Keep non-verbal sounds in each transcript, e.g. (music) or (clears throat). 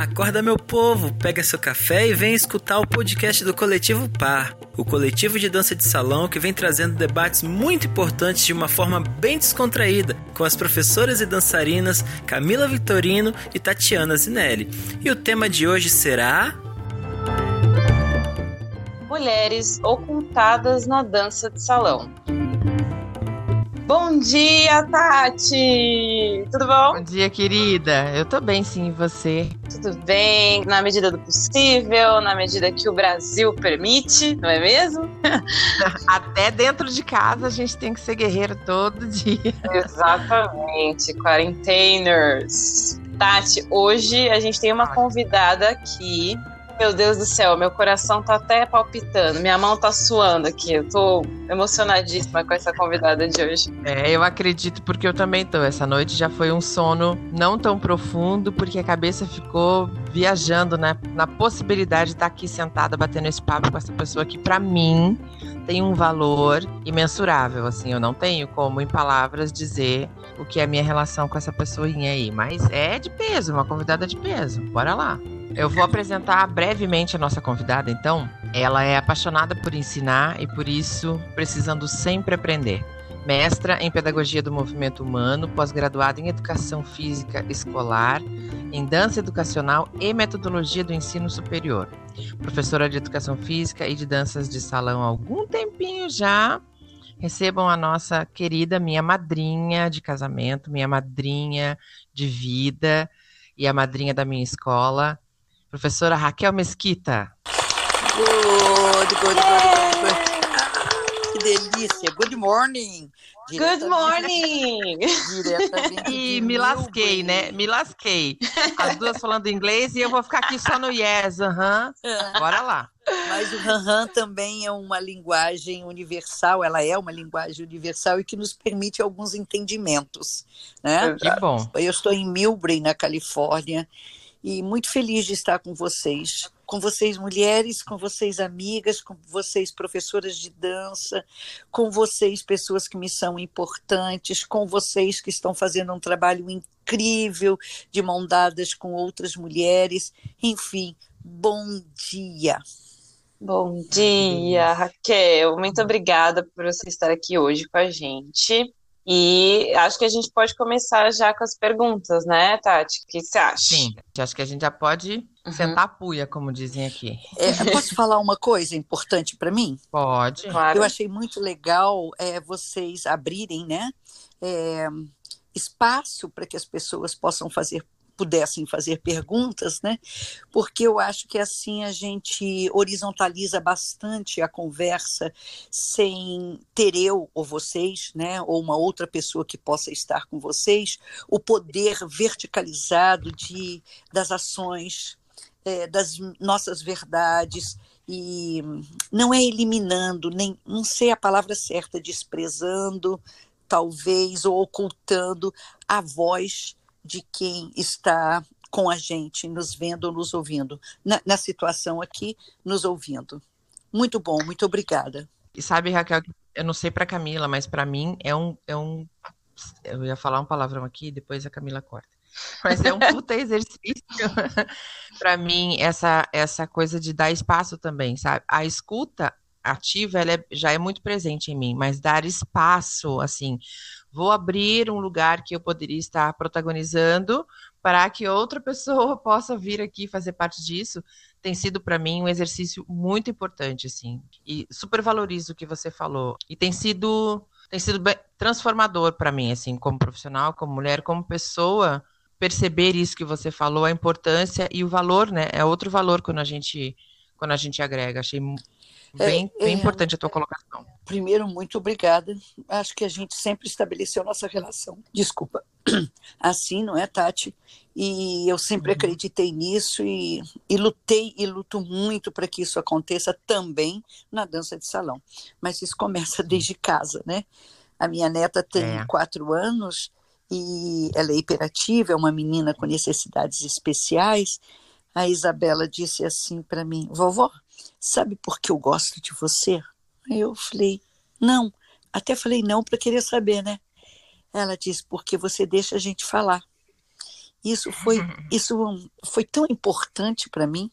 Acorda, meu povo, pega seu café e vem escutar o podcast do Coletivo Par, o coletivo de dança de salão que vem trazendo debates muito importantes de uma forma bem descontraída, com as professoras e dançarinas Camila Vitorino e Tatiana Zinelli. E o tema de hoje será. Mulheres ocultadas na dança de salão. Bom dia, Tati! Tudo bom? Bom dia, querida. Eu tô bem, sim, e você? Tudo bem, na medida do possível, na medida que o Brasil permite, não é mesmo? (laughs) Até dentro de casa a gente tem que ser guerreiro todo dia. (laughs) Exatamente, quarenteners. Tati, hoje a gente tem uma convidada aqui meu Deus do céu, meu coração tá até palpitando, minha mão tá suando aqui. Eu tô emocionadíssima com essa convidada de hoje. É, eu acredito porque eu também tô. Essa noite já foi um sono não tão profundo, porque a cabeça ficou viajando né, na possibilidade de estar aqui sentada batendo esse papo com essa pessoa que, para mim, tem um valor imensurável. Assim, eu não tenho como, em palavras, dizer o que é a minha relação com essa pessoinha aí. Mas é de peso, uma convidada de peso. Bora lá. Eu vou apresentar brevemente a nossa convidada, então. Ela é apaixonada por ensinar e por isso precisando sempre aprender. Mestra em Pedagogia do Movimento Humano, pós-graduada em Educação Física Escolar, em Dança Educacional e Metodologia do Ensino Superior. Professora de Educação Física e de Danças de Salão há algum tempinho já. Recebam a nossa querida minha madrinha de casamento, minha madrinha de vida e a madrinha da minha escola, Professora Raquel Mesquita. Good, good, good, good, good. Que delícia. Good morning. Good morning! E me lasquei, né? Me lasquei. As duas falando inglês e eu vou ficar aqui só no yes, aham. Uh -huh. Bora lá. Mas o Han também é uma linguagem universal, ela é uma linguagem universal e que nos permite alguns entendimentos, né? Que bom. Eu estou em Milbury, na Califórnia, e muito feliz de estar com vocês, com vocês mulheres, com vocês amigas, com vocês professoras de dança, com vocês pessoas que me são importantes, com vocês que estão fazendo um trabalho incrível de mão dadas com outras mulheres. Enfim, bom dia. Bom dia, Raquel. Muito obrigada por você estar aqui hoje com a gente. E acho que a gente pode começar já com as perguntas, né, Tati? O que você acha? Sim, acho que a gente já pode uhum. sentar a puia, como dizem aqui. É, posso falar uma coisa importante para mim? Pode. Claro. Eu achei muito legal é, vocês abrirem, né? É, espaço para que as pessoas possam fazer pudessem fazer perguntas, né? Porque eu acho que assim a gente horizontaliza bastante a conversa sem ter eu ou vocês, né, ou uma outra pessoa que possa estar com vocês, o poder verticalizado de das ações, é, das nossas verdades. E não é eliminando, nem não sei a palavra certa, desprezando, talvez, ou ocultando a voz de quem está com a gente, nos vendo nos ouvindo, na, na situação aqui, nos ouvindo. Muito bom, muito obrigada. E sabe, Raquel, eu não sei para Camila, mas para mim é um, é um. Eu ia falar um palavrão aqui, depois a Camila corta. Mas é um puta (laughs) exercício para mim essa essa coisa de dar espaço também, sabe? A escuta ativa ela é, já é muito presente em mim, mas dar espaço, assim, vou abrir um lugar que eu poderia estar protagonizando para que outra (laughs) pessoa possa vir aqui fazer parte disso, tem sido para mim um exercício muito importante, assim, e super valorizo o que você falou. E tem sido tem sido transformador para mim, assim, como profissional, como mulher, como pessoa, perceber isso que você falou, a importância e o valor, né? É outro valor quando a gente quando a gente agrega. Achei Bem, é, bem é, importante a tua colocação. Primeiro, muito obrigada. Acho que a gente sempre estabeleceu nossa relação. Desculpa. (clears throat) Assim, não é, Tati? E eu sempre uhum. acreditei nisso e, e lutei e luto muito para que isso aconteça também na dança de salão. Mas isso começa desde casa, né? A minha neta tem é. quatro anos e ela é hiperativa, é uma menina com necessidades especiais. A Isabela disse assim para mim: vovó, sabe por que eu gosto de você? Aí eu falei, não. Até falei não para querer saber, né? Ela disse, porque você deixa a gente falar. Isso foi, (laughs) isso foi tão importante para mim,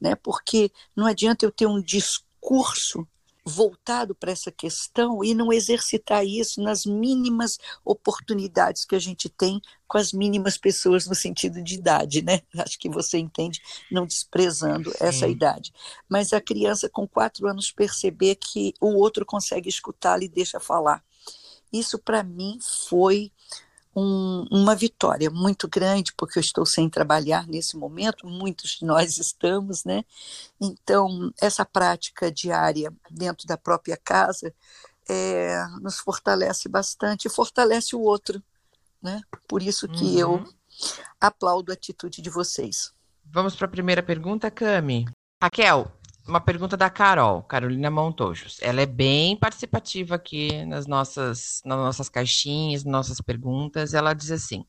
né? porque não adianta eu ter um discurso voltado para essa questão e não exercitar isso nas mínimas oportunidades que a gente tem com as mínimas pessoas no sentido de idade, né? (laughs) Acho que você entende, não desprezando Sim. essa idade. Mas a criança com quatro anos perceber que o outro consegue escutá-la e deixa falar. Isso para mim foi um, uma vitória muito grande, porque eu estou sem trabalhar nesse momento, muitos de nós (laughs) estamos, né? Então, essa prática diária dentro da própria casa é, nos fortalece bastante e fortalece o outro, né? Por isso que uhum. eu aplaudo a atitude de vocês. Vamos para a primeira pergunta, Cami. Raquel, uma pergunta da Carol, Carolina Montojos. Ela é bem participativa aqui nas nossas, nas nossas caixinhas, nossas perguntas. Ela diz assim: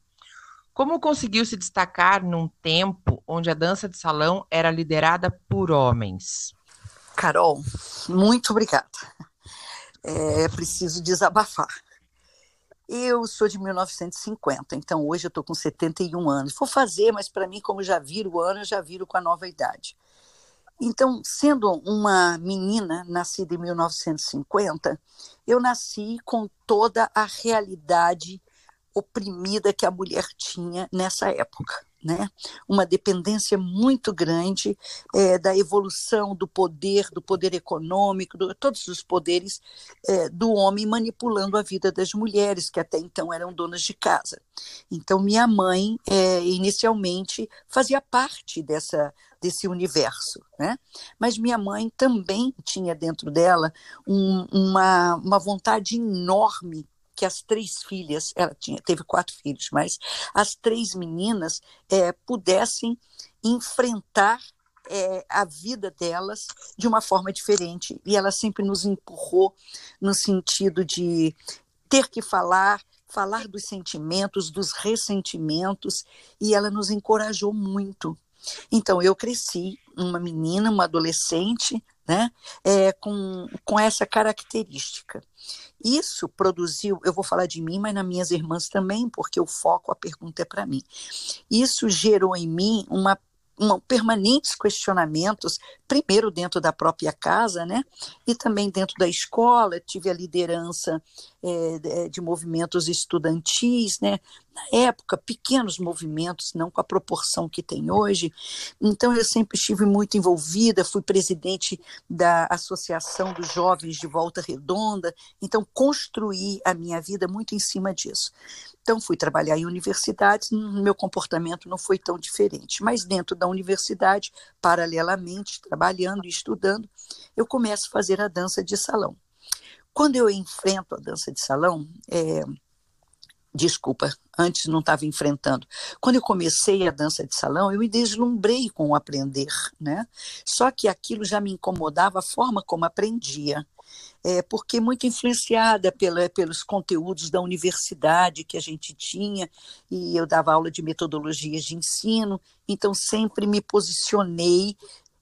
Como conseguiu se destacar num tempo onde a dança de salão era liderada por homens? Carol, muito obrigada. É preciso desabafar. Eu sou de 1950, então hoje eu estou com 71 anos. Vou fazer, mas para mim, como já viro o ano, eu já viro com a nova idade. Então, sendo uma menina nascida em 1950, eu nasci com toda a realidade oprimida que a mulher tinha nessa época. Né? Uma dependência muito grande é, da evolução do poder, do poder econômico, de todos os poderes é, do homem manipulando a vida das mulheres, que até então eram donas de casa. Então, minha mãe, é, inicialmente, fazia parte dessa desse universo, né? Mas minha mãe também tinha dentro dela um, uma, uma vontade enorme que as três filhas, ela tinha, teve quatro filhos, mas as três meninas é, pudessem enfrentar é, a vida delas de uma forma diferente. E ela sempre nos empurrou no sentido de ter que falar, falar dos sentimentos, dos ressentimentos, e ela nos encorajou muito. Então, eu cresci uma menina, uma adolescente, né, é, com, com essa característica. Isso produziu, eu vou falar de mim, mas nas minhas irmãs também, porque o foco, a pergunta é para mim. Isso gerou em mim uma uma, permanentes questionamentos, primeiro dentro da própria casa, né, e também dentro da escola. Tive a liderança é, de movimentos estudantis, né, na época, pequenos movimentos, não com a proporção que tem hoje. Então, eu sempre estive muito envolvida, fui presidente da Associação dos Jovens de Volta Redonda, então, construí a minha vida muito em cima disso. Então, fui trabalhar em universidades, meu comportamento não foi tão diferente. Mas, dentro da universidade, paralelamente, trabalhando e estudando, eu começo a fazer a dança de salão. Quando eu enfrento a dança de salão, é, desculpa, antes não estava enfrentando. Quando eu comecei a dança de salão, eu me deslumbrei com o aprender, né? Só que aquilo já me incomodava a forma como aprendia. É, porque muito influenciada pela, pelos conteúdos da universidade que a gente tinha, e eu dava aula de metodologias de ensino, então sempre me posicionei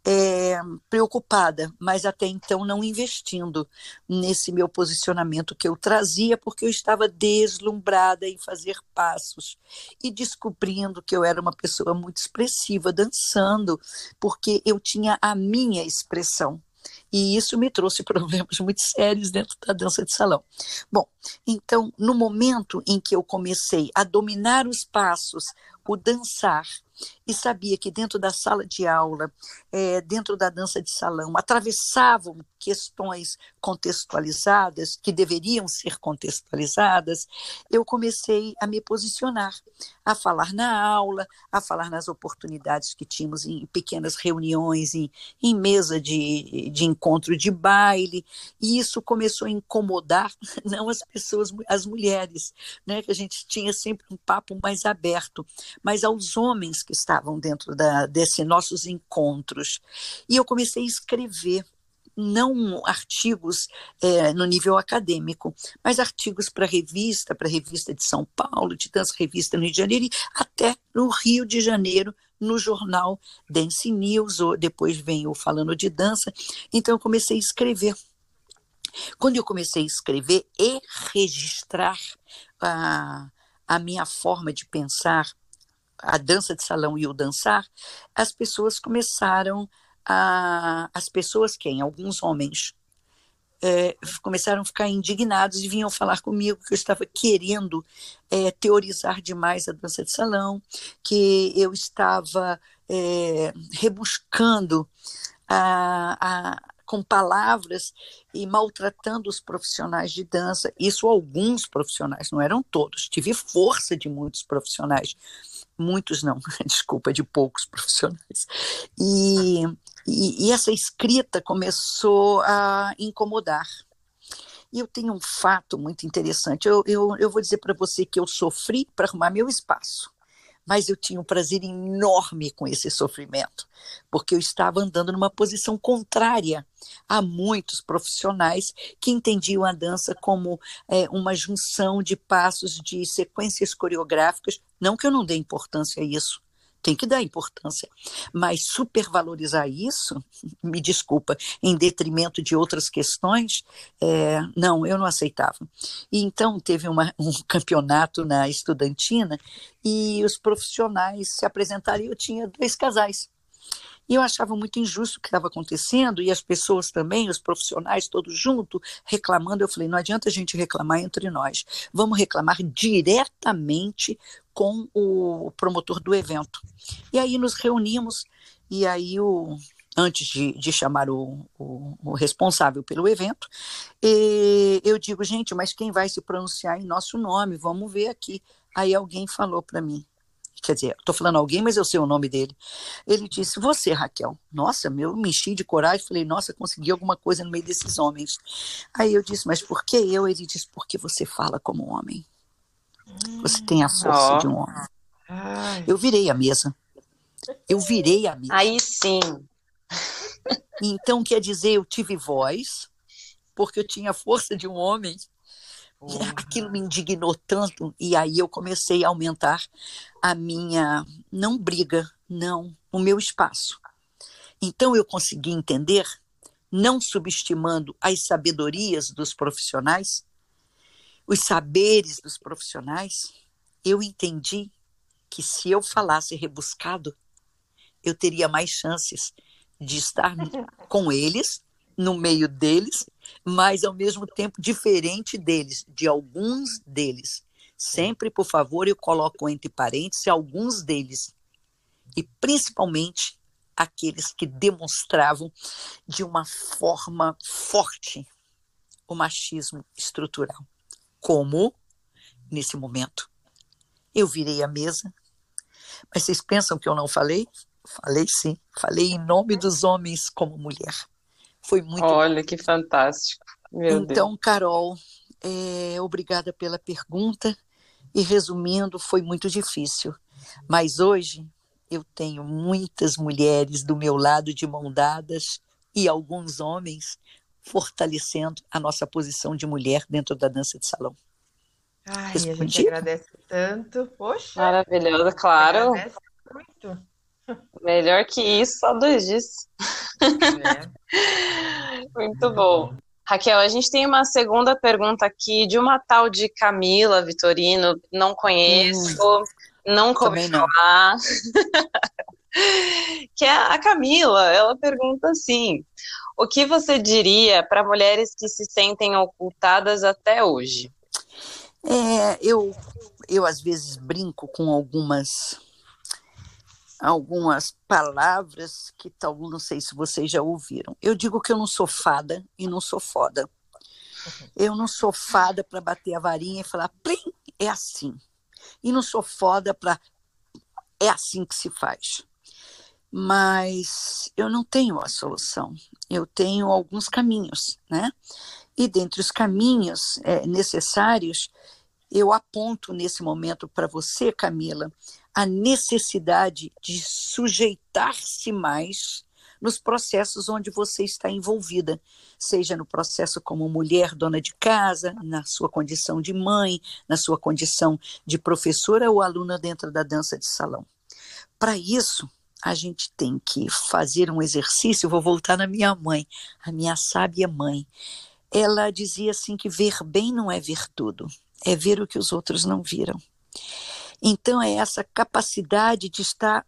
é, preocupada, mas até então não investindo nesse meu posicionamento que eu trazia, porque eu estava deslumbrada em fazer passos e descobrindo que eu era uma pessoa muito expressiva dançando, porque eu tinha a minha expressão. E isso me trouxe (laughs) problemas muito sérios dentro da dança de salão. Bom, então, no momento em que eu comecei a dominar os passos, o dançar, e sabia que dentro da sala de aula, é, dentro da dança de salão, atravessavam questões contextualizadas, que deveriam ser contextualizadas, eu comecei a me posicionar, a falar na aula, a falar nas oportunidades que tínhamos em pequenas reuniões, em, em mesa de, de encontro de baile, e isso começou a incomodar (laughs) não as pessoas, as mulheres, né, que a gente tinha sempre um papo mais aberto, mas aos homens que estavam dentro da, desses nossos encontros. E eu comecei a escrever não artigos é, no nível acadêmico, mas artigos para revista, para revista de São Paulo, de tantas revistas no Rio de Janeiro e até no Rio de Janeiro, no jornal Dance News, ou depois vem o Falando de Dança. Então eu comecei a escrever. Quando eu comecei a escrever e registrar a, a minha forma de pensar, a dança de salão e o dançar, as pessoas começaram a. As pessoas, quem? Alguns homens. É, começaram a ficar indignados e vinham falar comigo que eu estava querendo é, teorizar demais a dança de salão, que eu estava é, rebuscando a, a, com palavras e maltratando os profissionais de dança. Isso alguns profissionais, não eram todos. Tive força de muitos profissionais muitos não, (laughs) desculpa, de poucos profissionais. E, e, e, essa escrita começou a incomodar. E eu tenho um fato muito interessante. Eu, eu, eu vou dizer para você que eu sofri para arrumar meu espaço mas eu tinha um prazer enorme com esse sofrimento, porque eu estava andando numa posição contrária a muitos profissionais que entendiam a dança como é, uma junção de passos, de sequências coreográficas. Não que eu não dê importância a isso, tem que dar importância. Mas supervalorizar isso, (laughs) me desculpa, em detrimento de outras questões, é, não, eu não aceitava. E então teve uma, (laughs) um campeonato na estudantina e os profissionais se apresentaram e eu tinha dois casais. E eu achava muito injusto o que estava acontecendo, e as pessoas também, os profissionais todos juntos, reclamando. Eu falei: não adianta a gente reclamar entre nós, vamos reclamar diretamente com o promotor do evento. E aí nos reunimos, e aí o, antes de, de chamar o, o, o, responsável pelo evento, eu digo, gente, mas quem vai se pronunciar em nosso nome? Vamos ver aqui. Aí alguém falou para mim, Quer dizer, estou falando alguém, mas eu sei o nome dele. Ele disse: Você, Raquel. Nossa, meu, me enchi de coragem. Falei: Nossa, consegui alguma coisa no meio desses homens. Aí eu disse: Mas por que eu? Ele disse: Porque você fala como um homem. Você tem a força oh. de um homem. Ai. Eu virei a mesa. Eu virei a mesa. Aí sim. Então, quer dizer, eu tive voz, porque eu tinha a força de um homem Aquilo me indignou tanto, e aí eu comecei a aumentar a minha, não briga, não, o meu espaço. Então eu consegui entender, não subestimando as sabedorias dos profissionais, os saberes dos profissionais, eu entendi que se eu falasse rebuscado, eu teria mais chances de estar (laughs) com eles, no meio deles, mas ao mesmo tempo diferente deles, de alguns deles. Sempre, por favor, eu coloco entre parênteses alguns deles. E principalmente aqueles que demonstravam de uma forma forte o machismo estrutural. Como nesse momento. Eu virei a mesa, mas vocês pensam que eu não falei? Falei sim, falei em nome dos homens como mulher. Foi muito. Olha que fantástico. Meu então, Deus. Carol, é, obrigada pela pergunta. E resumindo, foi muito difícil. Mas hoje eu tenho muitas mulheres do meu lado de mão dadas e alguns homens fortalecendo a nossa posição de mulher dentro da dança de salão. Ai, Respondi? a gente agradece tanto. Poxa. Maravilhosa, claro. Agradece muito. Melhor que isso, só dois dias. É. (laughs) Muito bom. Raquel, a gente tem uma segunda pergunta aqui de uma tal de Camila Vitorino, não conheço, hum, não ouvi falar. (laughs) que é a Camila, ela pergunta assim: o que você diria para mulheres que se sentem ocultadas até hoje? É, eu, eu às vezes brinco com algumas algumas palavras que tal, não sei se vocês já ouviram. Eu digo que eu não sou fada e não sou foda. Eu não sou fada para bater a varinha e falar, plim, é assim. E não sou foda para é assim que se faz. Mas eu não tenho a solução. Eu tenho alguns caminhos, né? E dentre os caminhos é, necessários, eu aponto nesse momento para você, Camila, a necessidade de sujeitar-se mais nos processos onde você está envolvida, seja no processo como mulher dona de casa, na sua condição de mãe, na sua condição de professora ou aluna dentro da dança de salão. Para isso, a gente tem que fazer um exercício. Vou voltar na minha mãe, a minha sábia mãe. Ela dizia assim que ver bem não é ver tudo, é ver o que os outros não viram. Então, é essa capacidade de estar,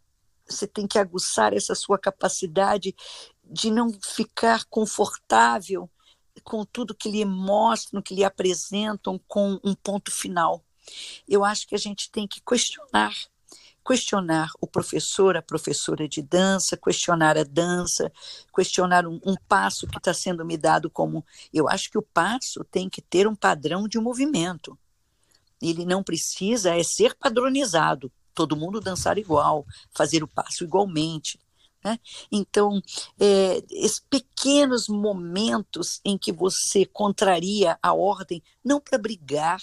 você tem que aguçar essa sua capacidade de não ficar confortável com tudo que lhe mostram, que lhe apresentam com um ponto final. Eu acho que a gente tem que questionar questionar o professor, a professora de dança, questionar a dança, questionar um, um passo que está sendo me dado como. Eu acho que o passo tem que ter um padrão de movimento. Ele não precisa é ser padronizado, todo mundo dançar igual, fazer o passo igualmente. Né? Então, é, esses pequenos momentos em que você contraria a ordem, não para brigar,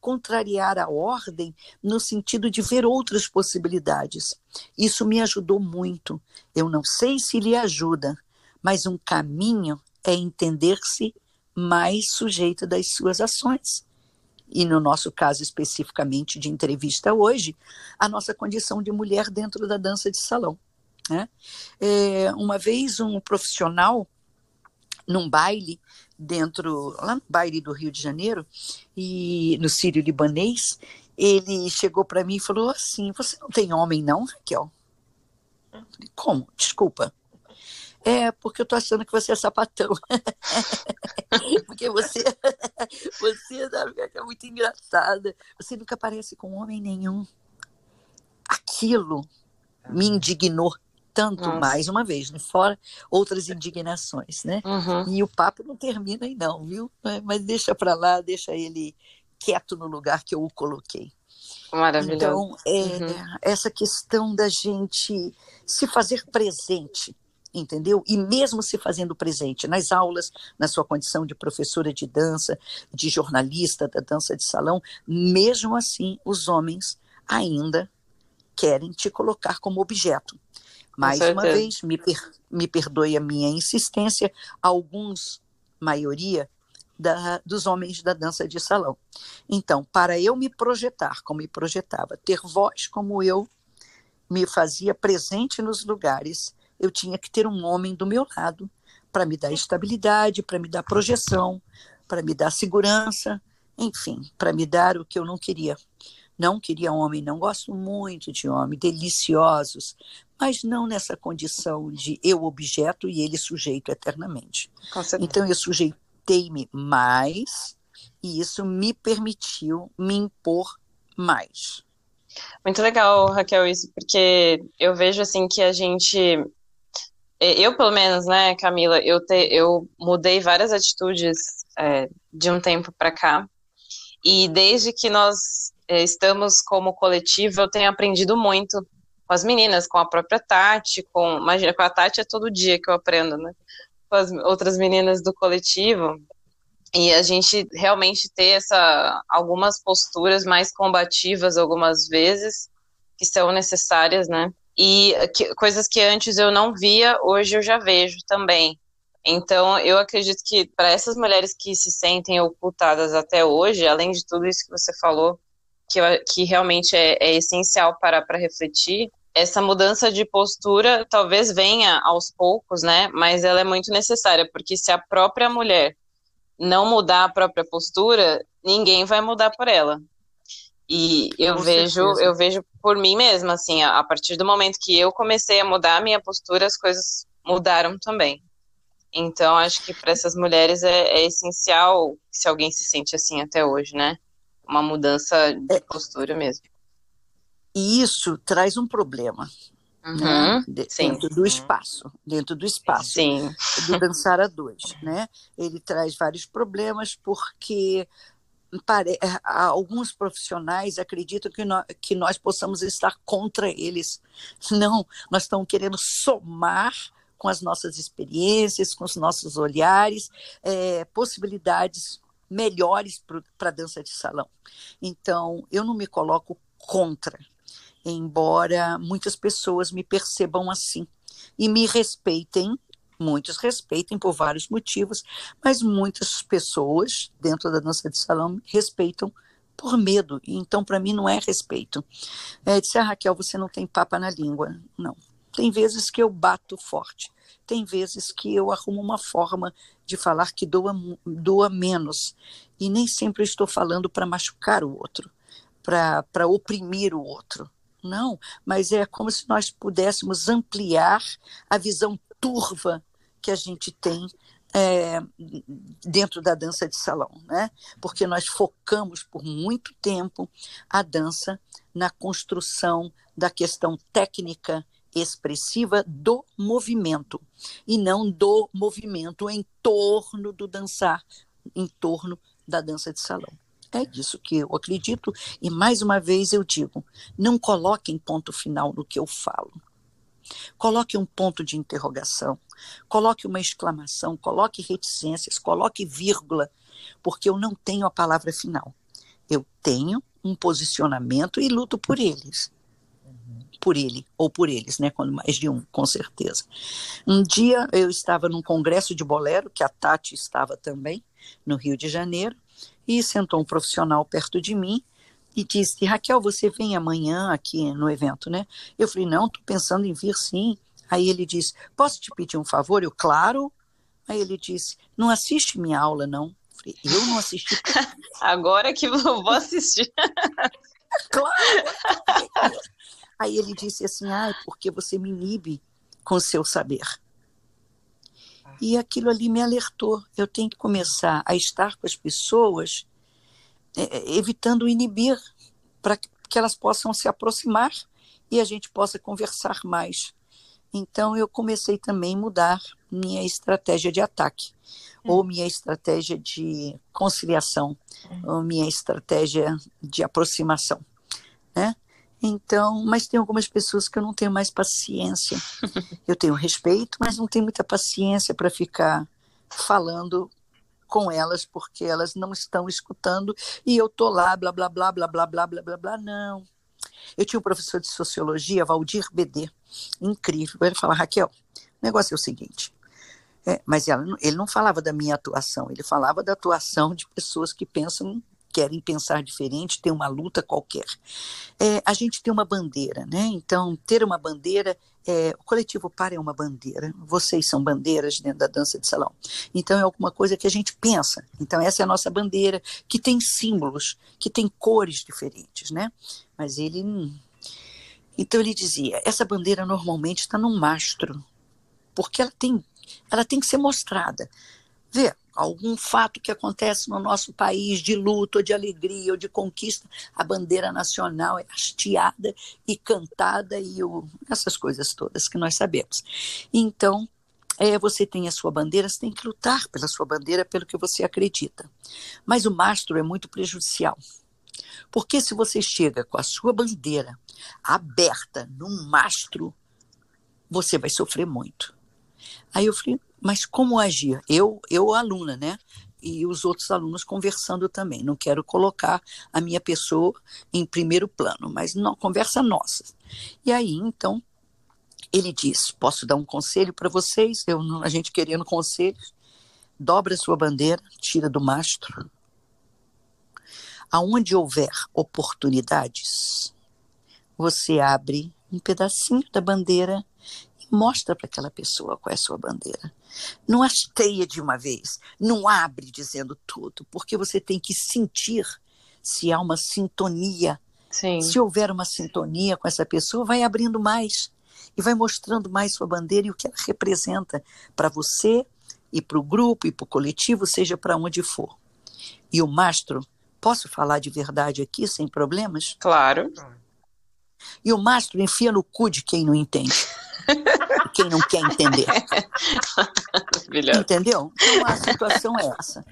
contrariar a ordem no sentido de ver outras possibilidades. Isso me ajudou muito. Eu não sei se lhe ajuda, mas um caminho é entender-se mais sujeito das suas ações. E no nosso caso especificamente de entrevista hoje, a nossa condição de mulher dentro da dança de salão. Né? É, uma vez um profissional num baile dentro, lá no baile do Rio de Janeiro, e no Sírio Libanês, ele chegou para mim e falou assim: Você não tem homem, não, Raquel? Falei, Como? Desculpa. É, porque eu tô achando que você é sapatão. (laughs) porque você, (laughs) você é muito engraçada. Você nunca parece com homem nenhum. Aquilo me indignou tanto Nossa. mais uma vez, né? fora outras indignações, né? Uhum. E o papo não termina aí não, viu? Mas deixa para lá, deixa ele quieto no lugar que eu o coloquei. Maravilhoso. Então, é, uhum. essa questão da gente se fazer presente, entendeu? E mesmo se fazendo presente nas aulas, na sua condição de professora de dança, de jornalista da dança de salão, mesmo assim, os homens ainda querem te colocar como objeto. Mais uma vez, me, per, me perdoe a minha insistência, alguns, maioria, da, dos homens da dança de salão. Então, para eu me projetar como me projetava, ter voz como eu me fazia presente nos lugares, eu tinha que ter um homem do meu lado para me dar estabilidade, para me dar projeção, para me dar segurança, enfim, para me dar o que eu não queria. Não queria homem, não gosto muito de homem, deliciosos, mas não nessa condição de eu objeto e ele sujeito eternamente. Então eu sujeitei-me mais e isso me permitiu me impor mais. Muito legal, Raquel, isso, porque eu vejo assim que a gente eu pelo menos, né, Camila, eu, te, eu mudei várias atitudes é, de um tempo para cá e desde que nós é, estamos como coletivo, eu tenho aprendido muito com as meninas, com a própria Tati, com. Imagina, com a Tati é todo dia que eu aprendo, né? Com as outras meninas do coletivo. E a gente realmente ter essa, algumas posturas mais combativas algumas vezes, que são necessárias, né? E que, coisas que antes eu não via, hoje eu já vejo também. Então, eu acredito que para essas mulheres que se sentem ocultadas até hoje, além de tudo isso que você falou, que, que realmente é, é essencial para, para refletir, essa mudança de postura talvez venha aos poucos, né? Mas ela é muito necessária, porque se a própria mulher não mudar a própria postura, ninguém vai mudar por ela. E eu Com vejo, certeza. eu vejo por mim mesma, assim, a, a partir do momento que eu comecei a mudar a minha postura, as coisas mudaram também. Então, acho que para essas mulheres é, é, essencial, se alguém se sente assim até hoje, né? Uma mudança de é, postura mesmo. E isso traz um problema. Uhum, né? dentro do espaço, dentro do espaço sim. do dançar a dois, né? Ele traz vários problemas porque. Alguns profissionais acreditam que nós, que nós possamos estar contra eles. Não, nós estamos querendo somar com as nossas experiências, com os nossos olhares, é, possibilidades melhores para a dança de salão. Então, eu não me coloco contra, embora muitas pessoas me percebam assim e me respeitem, muitos respeitem por vários motivos, mas muitas pessoas dentro da dança de salão respeitam por medo, então para mim não é respeito. É, disse, ah, Raquel, você não tem papa na língua. Não. Tem vezes que eu bato forte, tem vezes que eu arrumo uma forma de falar que doa, doa menos, e nem sempre estou falando para machucar o outro para oprimir o outro. Não, mas é como se nós pudéssemos ampliar a visão turva que a gente tem é, dentro da dança de salão, né? Porque nós focamos por muito tempo a dança na construção da questão técnica expressiva do movimento e não do movimento em torno do dançar, em torno da dança de salão. É disso que eu acredito e mais uma vez eu digo, não coloquem ponto final no que eu falo. Coloque um ponto de interrogação, coloque uma exclamação, coloque reticências, coloque vírgula, porque eu não tenho a palavra final. Eu tenho um posicionamento e luto por eles. Por ele, ou por eles, né? Quando mais de um, com certeza. Um dia eu estava num congresso de bolero, que a Tati estava também, no Rio de Janeiro, e sentou um profissional perto de mim e disse: Raquel, você vem amanhã aqui no evento, né? Eu falei: não, estou pensando em vir sim. Aí ele disse: posso te pedir um favor? Eu, claro. Aí ele disse: não assiste minha aula, não. Eu falei: eu não assisti. (laughs) Agora que eu vou assistir. (laughs) claro. Aí ele disse assim: ah, porque você me inibe com o seu saber. E aquilo ali me alertou. Eu tenho que começar a estar com as pessoas é, é, evitando inibir, para que elas possam se aproximar e a gente possa conversar mais. Então, eu comecei também a mudar minha estratégia de ataque, hum. ou minha estratégia de conciliação, hum. ou minha estratégia de aproximação. Né? Então, mas tem algumas pessoas que eu não tenho mais paciência. (laughs) Eu tenho respeito, mas não tenho muita paciência para ficar falando com elas porque elas não estão escutando e eu tô lá, blá, blá, blá, blá, blá, blá, blá, blá, blá, não. Eu tinha um professor de sociologia, Valdir BD, incrível. Ele falava, Raquel, o negócio é o seguinte, é, mas ela, ele não falava da minha atuação, ele falava da atuação de pessoas que pensam querem pensar diferente, ter uma luta qualquer. É, a gente tem uma bandeira, né? Então, ter uma bandeira, é, o coletivo Par é uma bandeira, vocês são bandeiras dentro da dança de salão. Então, é alguma coisa que a gente pensa. Então, essa é a nossa bandeira, que tem símbolos, que tem cores diferentes, né? Mas ele. Então, ele dizia: essa bandeira normalmente está num mastro, porque ela tem, ela tem que ser mostrada. Vê, algum fato que acontece no nosso país de luto, ou de alegria, ou de conquista, a bandeira nacional é hasteada e cantada e o, essas coisas todas que nós sabemos. Então, é, você tem a sua bandeira, você tem que lutar pela sua bandeira, pelo que você acredita. Mas o mastro é muito prejudicial. Porque se você chega com a sua bandeira aberta num mastro, você vai sofrer muito. Aí eu falei, mas como agir? Eu, eu aluna, né? E os outros alunos conversando também. Não quero colocar a minha pessoa em primeiro plano, mas não, conversa nossa. E aí, então, ele diz: Posso dar um conselho para vocês? Eu, a gente querendo conselhos. Dobra sua bandeira, tira do mastro. Aonde houver oportunidades, você abre um pedacinho da bandeira Mostra para aquela pessoa qual é a sua bandeira. Não hasteia de uma vez, não abre dizendo tudo, porque você tem que sentir se há uma sintonia. Sim. Se houver uma sintonia com essa pessoa, vai abrindo mais e vai mostrando mais sua bandeira e o que ela representa para você e para o grupo e para o coletivo, seja para onde for. E o mastro, posso falar de verdade aqui sem problemas? Claro. E o mastro enfia no cu de quem não entende. (laughs) quem não quer entender. Entendeu? Então a situação é essa.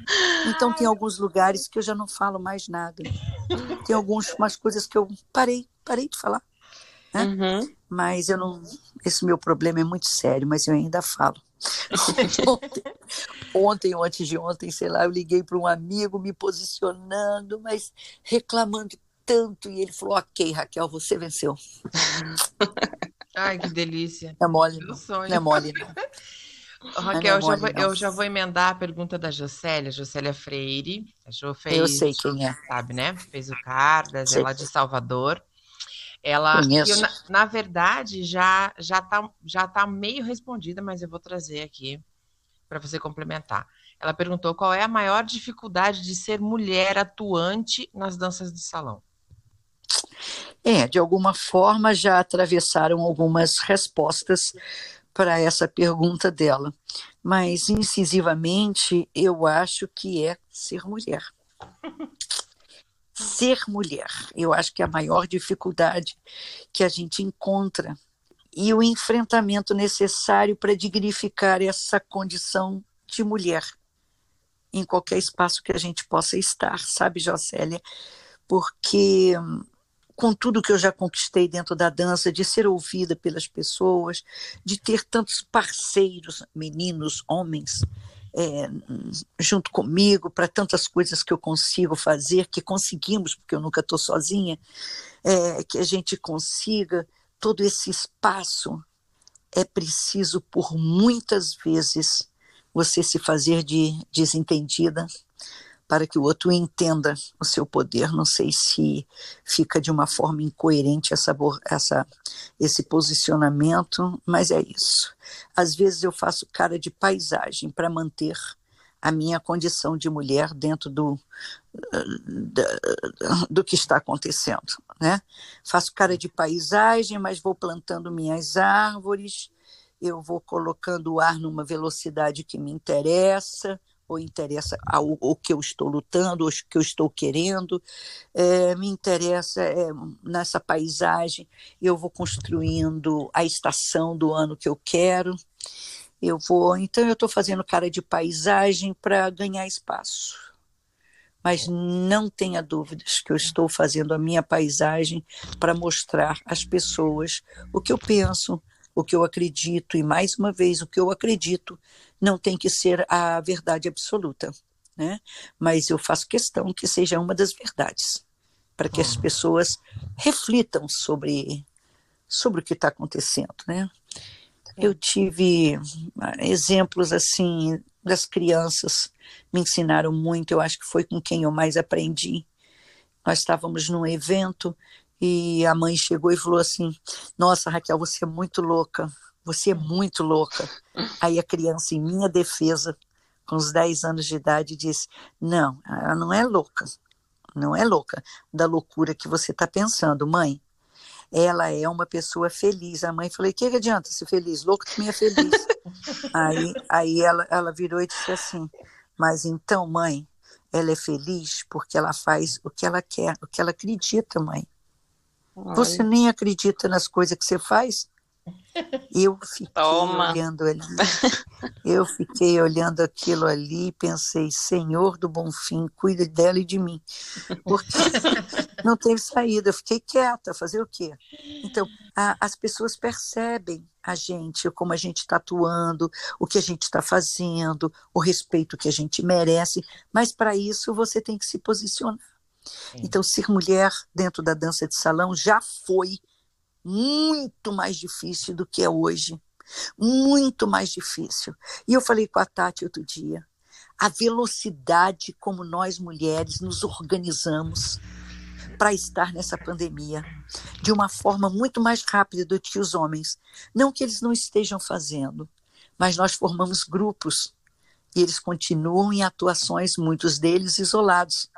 Então tem alguns lugares que eu já não falo mais nada. Tem algumas coisas que eu parei, parei de falar. Né? Uhum. Mas eu não. Esse meu problema é muito sério, mas eu ainda falo. (laughs) ontem, ontem ou antes de ontem, sei lá, eu liguei para um amigo me posicionando, mas reclamando tanto. E ele falou: Ok, Raquel, você venceu. (laughs) Ai, que delícia. É mole, não. Sonho. não é mole, (laughs) não. Raquel, é eu, já vou, eu, já vou, emendar a pergunta da Jocélia, Jocélia Freire. A Jo fez, eu sei quem é. Sabe, né? Fez o Cardas, ela é de Salvador. Ela, eu, na, na, verdade, já já tá, já tá meio respondida, mas eu vou trazer aqui para você complementar. Ela perguntou qual é a maior dificuldade de ser mulher atuante nas danças de salão. É, de alguma forma já atravessaram algumas respostas para essa pergunta dela, mas incisivamente eu acho que é ser mulher. (laughs) Ser mulher, eu acho que é a maior dificuldade que a gente encontra e o enfrentamento necessário para dignificar essa condição de mulher em qualquer espaço que a gente possa estar, sabe, Jocélia? Porque com tudo que eu já conquistei dentro da dança, de ser ouvida pelas pessoas, de ter tantos parceiros, meninos, homens, é, junto comigo para tantas coisas que eu consigo fazer, que conseguimos, porque eu nunca estou sozinha, é, que a gente consiga todo esse espaço. É preciso, por muitas vezes, você se fazer de desentendida, para que o outro entenda o seu poder. Não sei se fica de uma forma incoerente essa, essa, esse posicionamento, mas é isso. Às vezes eu faço cara de paisagem para manter a minha condição de mulher dentro do, do, do que está acontecendo. Né? Faço cara de paisagem, mas vou plantando minhas árvores, eu vou colocando o ar numa velocidade que me interessa, ou interessa ao, o que eu estou lutando, o que eu estou querendo, é, me interessa é, nessa paisagem, eu vou construindo a estação do ano que eu quero, eu vou, então eu estou fazendo cara de paisagem para ganhar espaço. Mas não tenha dúvidas que eu estou fazendo a minha paisagem para mostrar às pessoas o que eu penso, o que eu acredito, e mais uma vez, o que eu acredito não tem que ser a verdade absoluta, né? Mas eu faço questão que seja uma das verdades, para que as uhum. pessoas reflitam sobre, sobre o que está acontecendo, né? Eu tive ah, exemplos assim das crianças me ensinaram muito, eu acho que foi com quem eu mais aprendi. Nós estávamos num evento e a mãe chegou e falou assim: Nossa, Raquel, você é muito louca, você é muito louca. Aí a criança, em minha defesa, com os 10 anos de idade, disse: Não, ela não é louca, não é louca da loucura que você está pensando, mãe. Ela é uma pessoa feliz. A mãe falou: que, que adianta ser feliz? Louca também é feliz. (laughs) aí aí ela, ela virou e disse assim: Mas então, mãe, ela é feliz porque ela faz o que ela quer, o que ela acredita, mãe. Você nem acredita nas coisas que você faz? Eu fiquei Toma. olhando ali, eu fiquei olhando aquilo ali e pensei, Senhor do Bom Fim, cuida dela e de mim. Porque (laughs) não teve saída, eu fiquei quieta, fazer o quê? Então, a, as pessoas percebem a gente, como a gente está atuando, o que a gente está fazendo, o respeito que a gente merece, mas para isso você tem que se posicionar. Então, ser mulher dentro da dança de salão já foi muito mais difícil do que é hoje. Muito mais difícil. E eu falei com a Tati outro dia, a velocidade como nós mulheres nos organizamos para estar nessa pandemia de uma forma muito mais rápida do que os homens. Não que eles não estejam fazendo, mas nós formamos grupos e eles continuam em atuações, muitos deles isolados.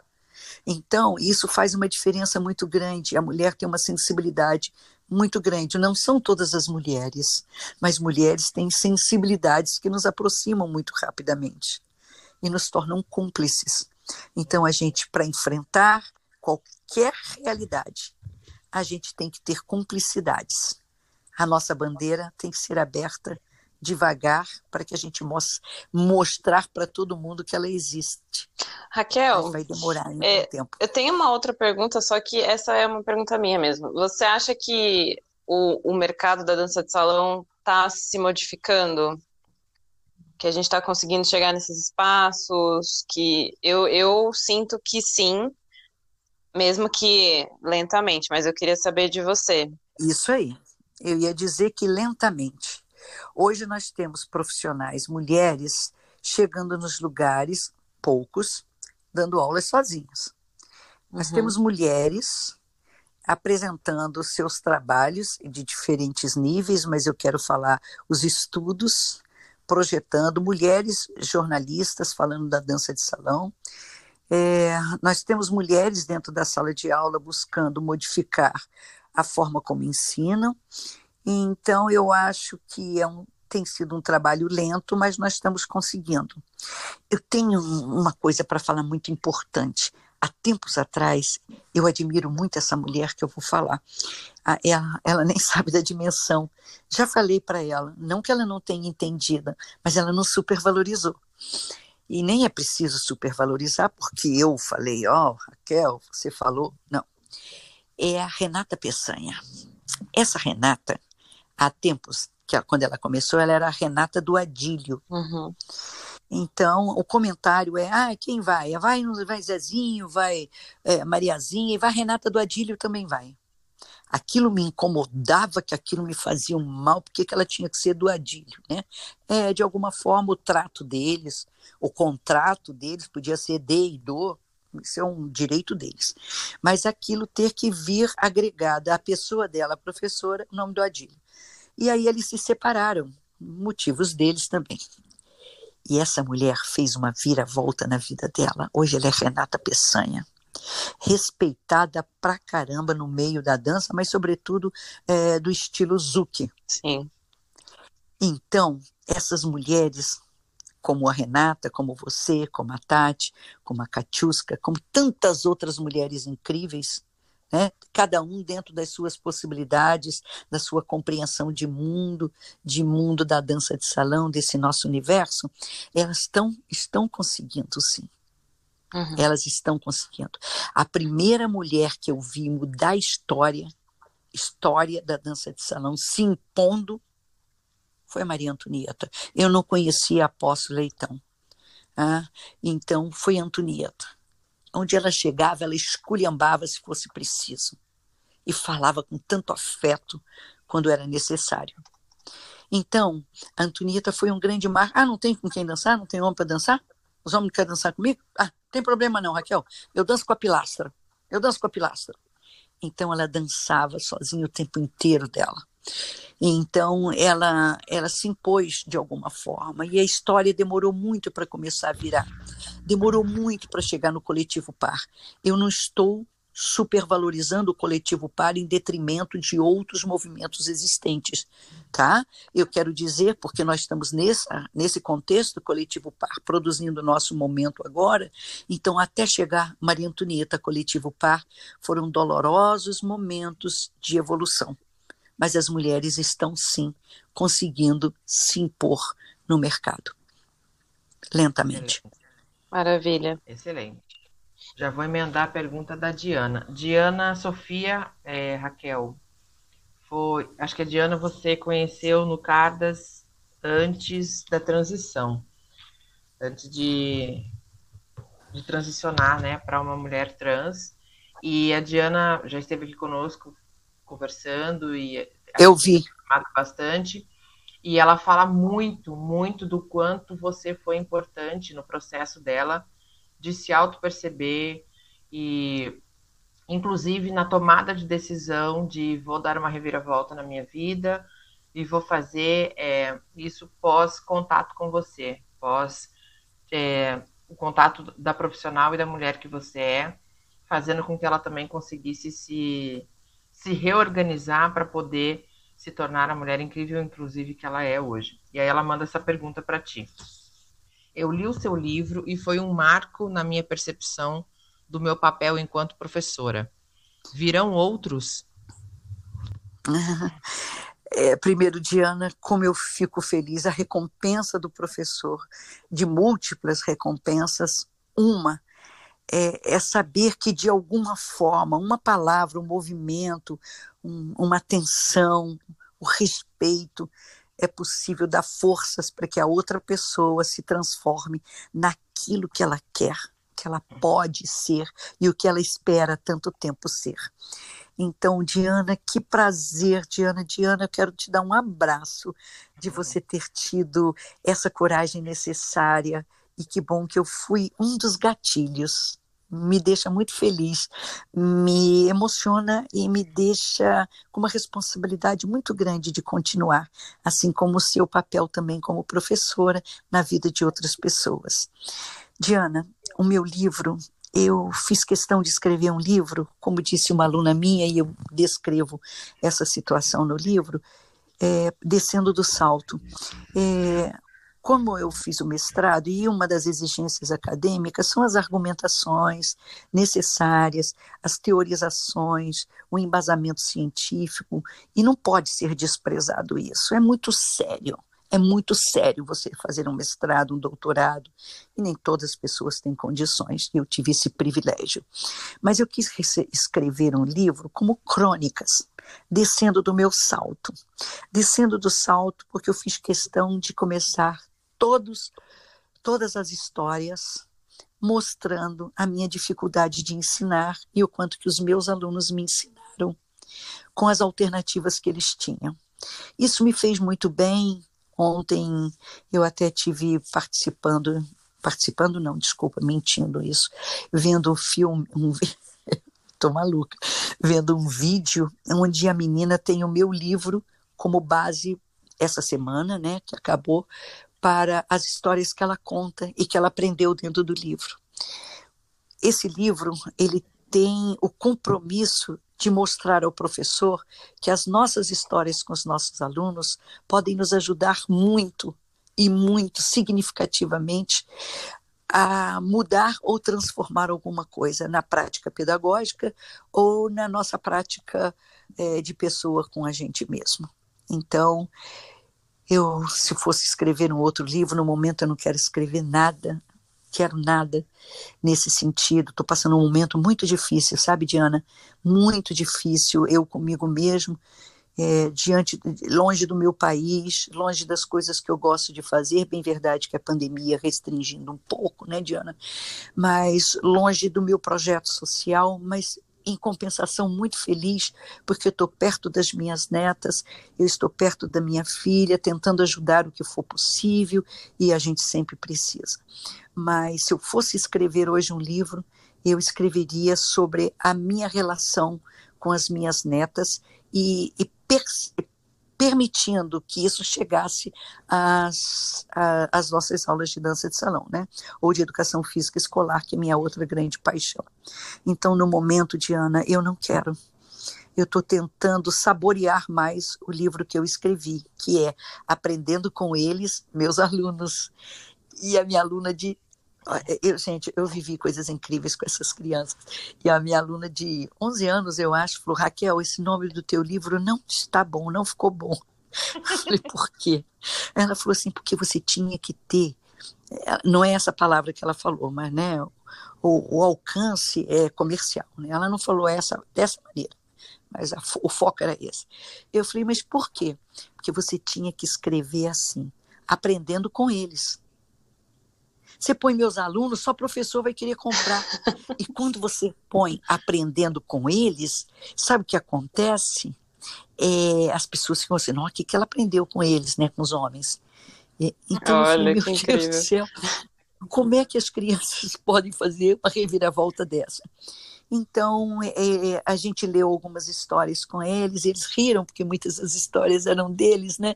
Então, isso faz uma diferença muito grande. A mulher tem uma sensibilidade muito grande. Não são todas as mulheres, mas mulheres têm sensibilidades que nos aproximam muito rapidamente e nos tornam cúmplices. Então, a gente, para enfrentar qualquer realidade, a gente tem que ter cumplicidades. A nossa bandeira tem que ser aberta devagar para que a gente mostre, mostrar para todo mundo que ela existe. Raquel, vai demorar ainda é, um tempo. Eu tenho uma outra pergunta, só que essa é uma pergunta minha mesmo. Você acha que o, o mercado da dança de salão está se modificando? Que a gente está conseguindo chegar nesses espaços? Que eu, eu sinto que sim, mesmo que lentamente, mas eu queria saber de você. Isso aí. Eu ia dizer que lentamente. Hoje nós temos profissionais mulheres chegando nos lugares, poucos, dando aulas sozinhas. Nós uhum. temos mulheres apresentando seus trabalhos de diferentes níveis, mas eu quero falar os estudos, projetando mulheres jornalistas falando da dança de salão, É, nós temos mulheres dentro da sala de aula buscando modificar a forma como ensinam, então eu acho que é um, tem sido um trabalho lento, mas nós estamos conseguindo. Eu tenho uma coisa para falar muito importante. Há tempos atrás, eu admiro muito essa mulher que eu vou falar. Ela, ela (laughs) nem sabe da dimensão. Já falei para ela, não que ela não tenha entendido, mas ela não supervalorizou. E nem é preciso supervalorizar, porque eu falei, ó, oh, Raquel, você falou. Não. É a Renata Peçanha. Essa Renata, há tempos, que quando ela começou, ela era a Renata do Adílio. Uhum. Então, o comentário é: ah, quem vai? Vai, vai Zezinho, vai é, Mariazinha, e vai Renata do Adílio também vai. Aquilo me incomodava, que aquilo me fazia um mal, porque que ela tinha que ser do Adílio, né? É, de alguma forma, o trato deles, o contrato deles podia ser de e do, isso é um direito deles. Mas aquilo ter que vir agregada à pessoa dela, a professora, o nome do Adílio. E aí eles se separaram, motivos deles também. E essa mulher fez uma viravolta na vida dela. Hoje ela é Renata Peçanha. Respeitada pra caramba no meio da dança, mas sobretudo é, do estilo Zuki. Sim. Então, essas mulheres, como a Renata, como você, como a Tati, como a Katiuska, como tantas outras mulheres incríveis, né? cada um dentro das suas possibilidades, da sua compreensão de mundo, de mundo da dança de salão, desse nosso universo, elas estão, estão conseguindo sim. Uhum. Elas estão conseguindo. A primeira mulher que eu vi mudar a história, história da dança de salão, se impondo, foi a Maria Antonieta. Eu não conhecia a Apóstolo Leitão. Ah, então, foi Antonieta onde ela chegava, ela esculhambava se fosse preciso e falava com tanto afeto quando era necessário. Então, a Antonieta foi um grande mar. Ah, não tem com quem dançar? Não tem homem para dançar? Os homens querem dançar comigo? Ah, tem problema não, Raquel. Eu danço com a pilastra. Eu danço com a pilastra. Então, ela dançava sozinha o tempo inteiro dela. Então, ela, ela se impôs de alguma forma. E a história demorou muito para começar a virar. Demorou muito para chegar no coletivo par. Eu não estou supervalorizando o coletivo par em detrimento de outros movimentos existentes, tá? Eu quero dizer, porque nós estamos nessa, nesse contexto coletivo par, produzindo o nosso momento agora, então até chegar Maria Antonieta, coletivo par, foram dolorosos momentos de evolução mas as mulheres estão sim conseguindo se impor no mercado. Lentamente. Maravilha. Excelente. Já vou emendar a pergunta da Diana. Diana Sofia é, Raquel. Foi, acho que a Diana você conheceu no Cardas antes da transição, antes de, de transicionar né, para uma mulher trans. E a Diana já esteve aqui conosco conversando e eu vi. bastante. E ela fala muito, muito do quanto você foi importante no processo dela de se auto perceber e inclusive na tomada de decisão de vou dar uma reviravolta na minha vida e vou fazer é, isso pós contato com você, pós é, o contato da profissional e da mulher que você é, fazendo com que ela também conseguisse se se reorganizar para poder se tornar a mulher incrível, inclusive, que ela é hoje. E aí ela manda essa pergunta para ti. Eu li o seu livro e foi um marco na minha percepção do meu papel enquanto professora. Virão outros? (laughs) É, primeiro, Diana, como eu fico feliz, a recompensa do professor, de múltiplas recompensas, uma é, é, saber que, de alguma forma, uma palavra, um movimento, um, uma atenção, o respeito, é possível dar forças para que a outra pessoa se transforme naquilo que ela quer, que ela pode ser e o que ela espera tanto tempo ser. Então, Diana, que prazer, Diana, Diana, eu quero te dar um abraço de você ter tido essa coragem necessária e que bom que eu fui um dos gatilhos me deixa muito feliz, me emociona e me deixa com uma responsabilidade muito grande de continuar, assim como o seu papel também como professora na vida de outras pessoas. Diana, o meu livro eu fiz questão de escrever um livro, como disse uma aluna minha, e eu descrevo essa situação no livro, é, descendo do salto. É, como eu fiz o mestrado, e uma das exigências acadêmicas são as argumentações necessárias, as teorizações, o embasamento científico, e não pode ser desprezado isso, é muito sério. É muito sério você fazer um mestrado, um doutorado, e nem todas as pessoas têm condições, eu tive esse privilégio. Mas eu quis escrever um livro como crônicas, descendo do meu salto. Descendo do salto, porque eu fiz questão de começar todos, todas as histórias mostrando a minha dificuldade de ensinar e o quanto que os meus alunos me ensinaram com as alternativas que eles tinham. Isso me fez muito bem, Ontem eu até tive participando, participando não, desculpa, mentindo isso, vendo um filme, um, (laughs) tô maluca, vendo um vídeo onde a menina tem o meu livro como base essa semana, né, que acabou, para as histórias que ela conta e que ela aprendeu dentro do livro. Esse livro, ele tem o compromisso de mostrar ao professor que as nossas histórias com os nossos alunos podem nos ajudar muito e muito significativamente a mudar ou transformar alguma coisa na prática pedagógica ou na nossa prática é, de pessoa com a gente mesmo. Então, eu, se fosse escrever um outro livro, no momento eu não quero escrever nada, quero nada nesse sentido. Estou passando um momento muito difícil, sabe, Diana? Muito difícil, eu comigo mesmo, é, diante, longe do meu país, longe das coisas que eu gosto de fazer. Bem verdade que a pandemia restringindo um pouco, né, Diana? Mas longe do meu projeto social, mas em compensação, muito feliz, porque eu estou perto das minhas netas, eu estou perto da minha filha, tentando ajudar o que for possível, e a gente sempre precisa. Mas se eu fosse escrever hoje um livro, eu escreveria sobre a minha relação com as minhas netas e, e permitindo que isso chegasse às, às nossas aulas de dança de salão, né? Ou de educação física escolar, que é minha outra grande paixão. Então, no momento, Diana, eu não quero. Eu estou tentando saborear mais o livro que eu escrevi, que é Aprendendo com Eles, meus alunos. E a minha aluna de eu, gente, eu vivi coisas incríveis com essas crianças. E a minha aluna de 11 anos, eu acho, falou: Raquel, esse nome do teu livro não está bom, não ficou bom. (laughs) Eu falei: por quê? Ela falou assim: porque você tinha que ter. É, não é essa palavra que ela falou, mas né, o, o alcance é comercial. Né? Ela não falou essa dessa maneira, mas a, o foco era esse. Eu falei: mas por quê? Porque você tinha que escrever assim, aprendendo com eles você põe meus alunos, só professor vai querer comprar. e quando você põe aprendendo com eles, sabe o que acontece? É, as pessoas ficam assim, não, o que, que ela aprendeu com eles, né, com os homens? E, então, Olha, meu Deus incrível. do céu, como é que as crianças (laughs) podem fazer uma reviravolta dessa? Então, é, a gente leu algumas histórias com eles, eles riram, porque muitas das histórias eram deles, né?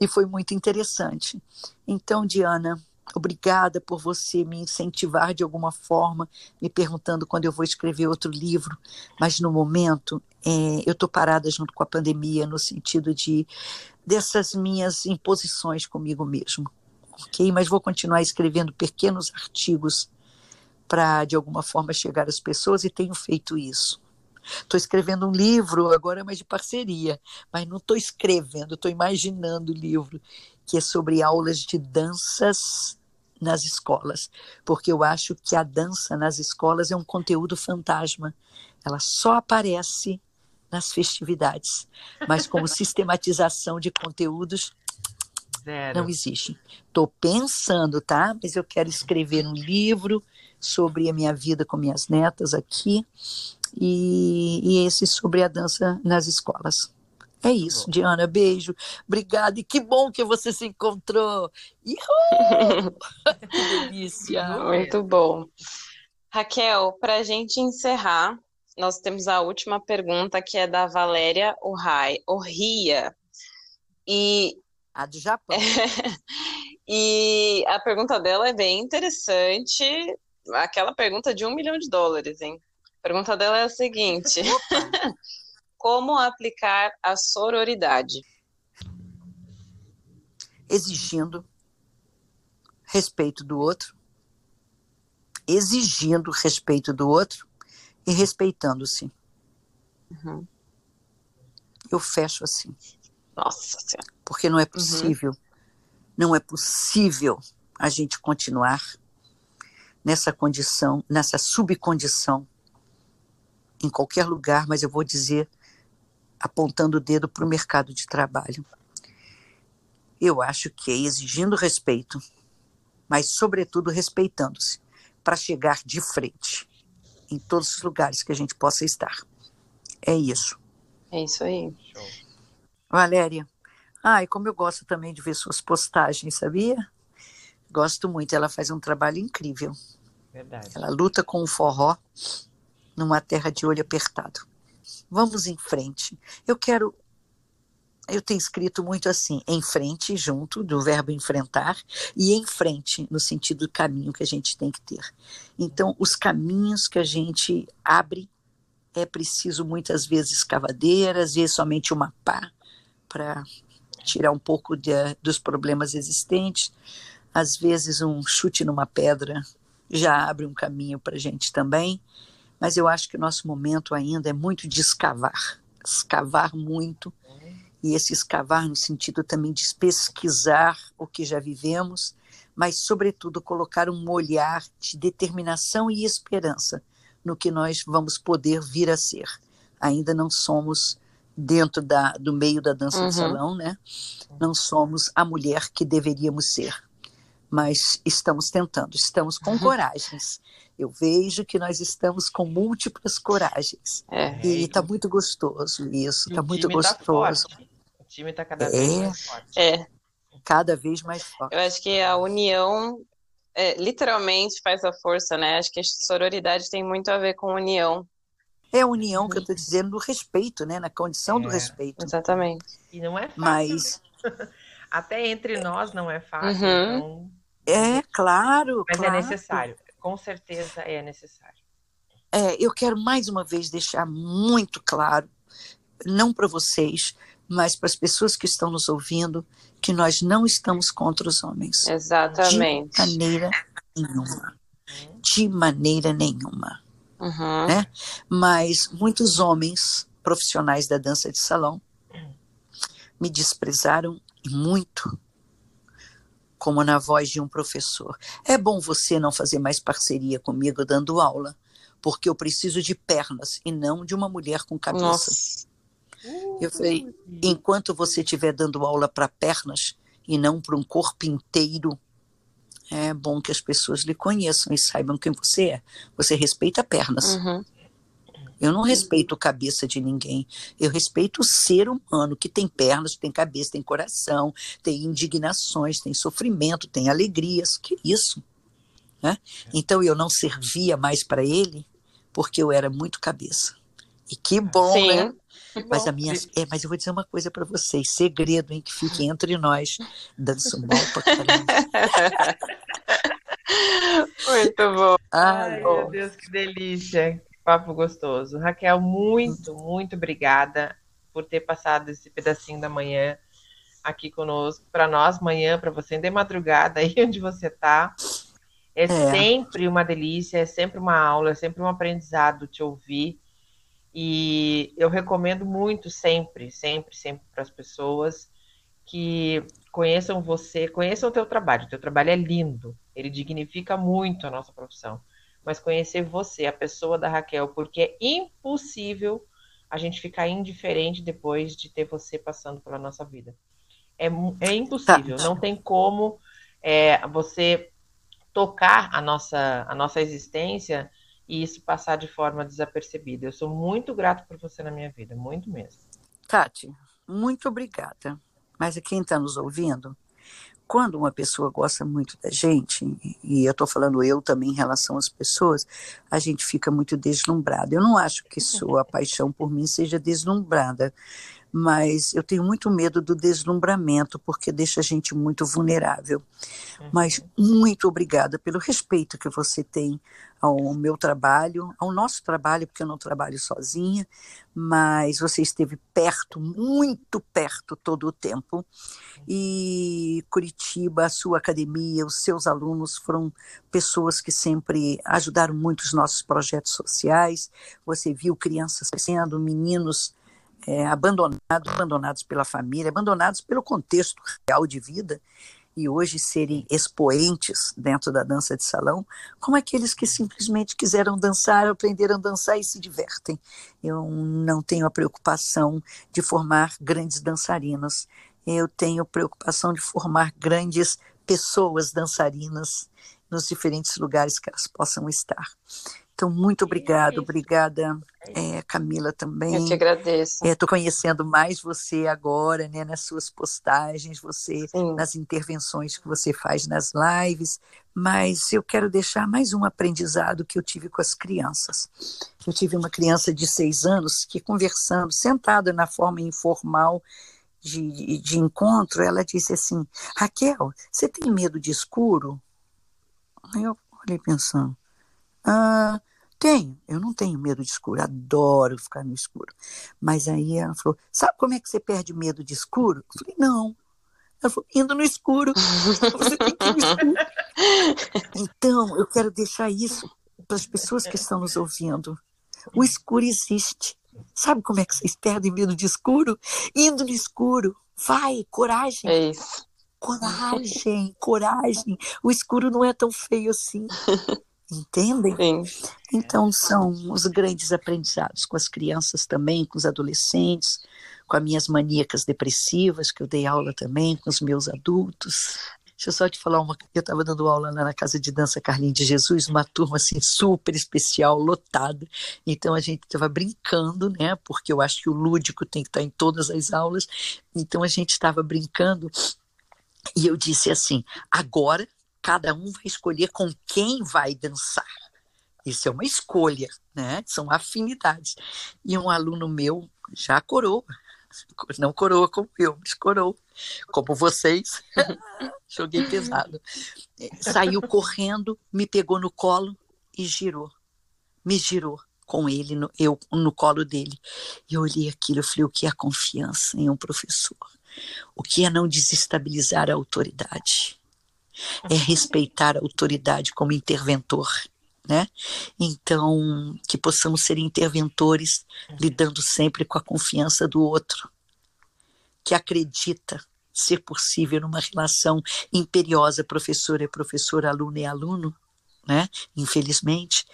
E foi muito interessante. Então, Diana, Obrigada por você me incentivar de alguma forma, me perguntando quando eu vou escrever outro livro. Mas no momento, é, eu estou parada junto com a pandemia, no sentido de dessas minhas imposições comigo mesmo. Ok? Mas vou continuar escrevendo pequenos artigos para, de alguma forma, chegar às pessoas e tenho feito isso. Estou escrevendo um livro agora, mas de parceria. Mas não estou escrevendo, estou imaginando o livro, que é sobre aulas de danças nas escolas, porque eu acho que a dança nas escolas é um conteúdo fantasma. Ela só aparece nas festividades, mas como (laughs) sistematização de conteúdos Zero. não existe. Estou pensando, tá? Mas eu quero escrever um livro sobre a minha vida com minhas netas aqui e, e esse sobre a dança nas escolas. É isso, Diana. Beijo. Obrigada. E que bom que você se encontrou. (laughs) Que delícia. Muito bom. Raquel, para a gente encerrar, nós temos a última pergunta que é da Valéria Orrai, Orria. E, A do Japão. (laughs) e a pergunta dela é bem interessante. aquela pergunta de um milhão de dólares, hein? A pergunta dela é a seguinte: (laughs) Como aplicar a sororidade? Exigindo respeito do outro, exigindo respeito do outro e respeitando-se. Uhum. Eu fecho assim. Nossa Senhora. Porque não é possível, uhum. não é possível a gente continuar nessa condição, nessa subcondição, em qualquer lugar, mas eu vou dizer, apontando o dedo para o mercado de trabalho. Eu acho que é exigindo respeito, mas, sobretudo, respeitando-se, para chegar de frente em todos os lugares que a gente possa estar. É isso. É isso aí. Valéria, ai, como eu gosto também de ver suas postagens, sabia? Gosto muito, ela faz um trabalho incrível. Verdade. Ela luta com o forró numa terra de olho apertado. Vamos em frente. Eu quero. Eu tenho escrito muito assim, em frente, junto, do verbo enfrentar, e em frente, no sentido do caminho que a gente tem que ter. Então, os caminhos que a gente abre, é preciso muitas vezes escavadeira, às vezes somente uma pá para tirar um pouco de, dos problemas existentes, às vezes um chute numa pedra já abre um caminho para a gente também, mas eu acho que o nosso momento ainda é muito de escavar, escavar muito, e esse escavar no sentido também de pesquisar o que já vivemos, mas, sobretudo, colocar um olhar de determinação e esperança no que nós vamos poder vir a ser. Ainda não somos dentro da, do meio da dança uhum. de salão, né? Não somos a mulher que deveríamos ser mas estamos tentando, estamos com uhum. coragens. Eu vejo que nós estamos com múltiplas coragens. É, e está muito gostoso isso, está muito tá gostoso. Tá o time está cada vez é, mais forte. É. Cada vez mais forte. Eu acho que a união é, literalmente faz a força, né? Acho que a sororidade tem muito a ver com união. É a união que eu estou dizendo do respeito, né? Na condição do é. respeito. Exatamente. E não é fácil. Mas... (laughs) Até entre nós não é fácil. Uhum. Então é, claro. Mas é claro. é necessário. Com certeza é necessário. É, eu quero mais uma vez deixar muito claro, não para vocês, mas para as pessoas que estão nos ouvindo, que nós não estamos contra os homens. Exatamente. De maneira nenhuma. De maneira nenhuma. Uhum. Né? Mas muitos homens profissionais da dança de salão me desprezaram muito como na voz de um professor. É bom você não fazer mais parceria comigo dando aula, porque eu preciso de pernas e não de uma mulher com cabeça. Nossa. Eu falei, enquanto você estiver dando aula para pernas e não para um corpo inteiro, é bom que as pessoas lhe conheçam e saibam quem você é. Você respeita pernas. Uhum. Eu não respeito a cabeça de ninguém. Eu respeito o ser humano que tem pernas, tem cabeça, tem coração, tem indignações, tem sofrimento, tem alegrias. Que isso? Né? Então eu não servia mais para ele porque eu era muito cabeça. E que bom, Sim. né? Mas a minha, é, mas eu vou dizer uma coisa para vocês, segredo, hein, que fique entre nós, danço mal pra caramba. (laughs) Muito bom. Ai, Ai bom. meu Deus, que delícia papo gostoso. Raquel, muito, muito obrigada por ter passado esse pedacinho da manhã aqui conosco. Para nós, manhã, para você de madrugada, (laughs) aí onde você está. É, é, sempre uma delícia, é sempre uma aula, é sempre um aprendizado te ouvir. E eu recomendo muito sempre, sempre, sempre para as pessoas que conheçam você, conheçam o teu trabalho. O teu trabalho é lindo, ele dignifica muito a nossa profissão mas conhecer você, a pessoa da Raquel, porque é impossível a gente ficar indiferente depois de ter você passando pela nossa vida. É, é impossível, tá. não tem como é, você tocar a nossa, a nossa existência e isso passar de forma desapercebida. Eu sou muito grato por você na minha vida, muito mesmo. Tati, muito obrigada. Mas quem está nos ouvindo, quando uma pessoa gosta muito da gente, e eu estou falando eu também em relação às pessoas, a gente fica muito deslumbrado. Eu não acho que sua paixão por mim seja deslumbrada, mas eu tenho muito medo do deslumbramento, porque deixa a gente muito vulnerável. Uhum. Mas muito obrigada pelo respeito que você tem ao meu trabalho, ao nosso trabalho, porque eu não trabalho sozinha, mas você esteve perto, muito perto todo o tempo. E Curitiba, a sua academia, os seus alunos foram pessoas que sempre ajudaram muito os nossos projetos sociais. Você viu crianças crescendo, meninos é, abandonados, abandonados pela família, abandonados pelo contexto real de vida e hoje serem expoentes dentro da dança de salão, como aqueles que simplesmente quiseram dançar, aprenderam a dançar e se divertem. Eu não tenho a preocupação de formar grandes dançarinas, eu tenho preocupação de formar grandes pessoas dançarinas nos diferentes lugares que elas possam estar. Então, muito obrigada, obrigada, é, Camila, também. Eu te agradeço. Estou é, conhecendo mais você agora, né, nas suas postagens, você Sim. nas intervenções que você faz nas lives, mas eu quero deixar mais um aprendizado que eu tive com as crianças. Eu tive uma criança de seis anos que, conversando, sentada na forma informal, de, de encontro, ela disse assim: Raquel, você tem medo de escuro? Aí eu olhei pensando: ah, tenho, eu não tenho medo de escuro, adoro ficar no escuro. Mas aí ela falou: Sabe como é que você perde medo de escuro? Eu falei: Não. Ela falou: Indo no escuro. Você tem que ir no escuro. Então, eu quero deixar isso para as pessoas que estão nos ouvindo. O escuro existe. Sabe como é que vocês perdem medo de escuro? Indo no escuro. Vai, coragem. É isso. Coragem, coragem. O escuro não é tão feio assim. (laughs) Entendem? Sim. Então, são os grandes aprendizados com as crianças também, com os adolescentes, com as minhas maníacas depressivas, que eu dei aula também, com os meus adultos. Deixa eu só te falar uma Eu estava dando aula lá na Casa de Dança Carlinhos de Jesus, uma turma assim super especial, lotada. Então a gente estava brincando, né? Porque eu acho que o lúdico tem que estar em todas as aulas. Então a gente estava brincando e eu disse assim: agora cada um vai escolher com quem vai dançar. Isso é uma escolha, né? São afinidades. E um aluno meu já coroa, não coroa como eu, mas coroa, como vocês. (laughs) Joguei pesado. Saiu correndo, me pegou no colo e girou. Me girou com ele, no, eu no colo dele. E eu olhei aquilo, eu falei, o que é a confiança em um professor? O que é não desestabilizar a autoridade? É respeitar a autoridade como interventor. Né? Então, que possamos ser interventores lidando sempre com a confiança do outro, que acredita ser possível numa relação imperiosa professor é professor, aluno é aluno, né? Infelizmente,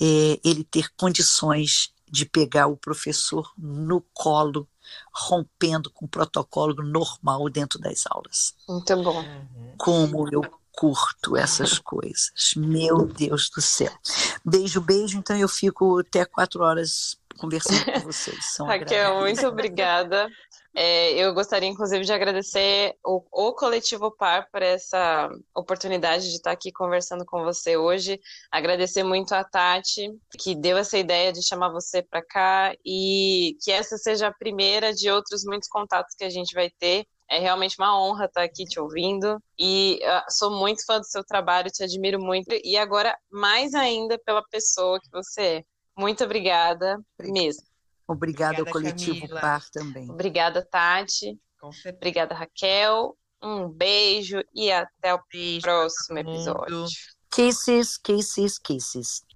é, ele ter condições de pegar o professor no colo, rompendo com o protocolo normal dentro das aulas. Muito bom. Como eu curto essas coisas. Meu Deus do céu. Beijo, beijo. Então eu fico até quatro horas conversando com vocês. São Raquel, muito obrigada. É, eu gostaria, inclusive, de agradecer o, o, Coletivo Par por essa oportunidade de estar aqui conversando com você hoje. Agradecer muito a Tati, que deu essa ideia de chamar você para cá e que essa seja a primeira de outros muitos contatos que a gente vai ter. É realmente uma honra estar aqui te ouvindo e uh, sou muito fã do seu trabalho, te admiro muito e agora mais ainda pela pessoa que você é. Muito obrigada mesmo. Obrigada, ao Coletivo Camila. Par também. Obrigada, Tati. Obrigada, Raquel. Um beijo e até o beijo próximo episódio. Kisses, kisses, kisses.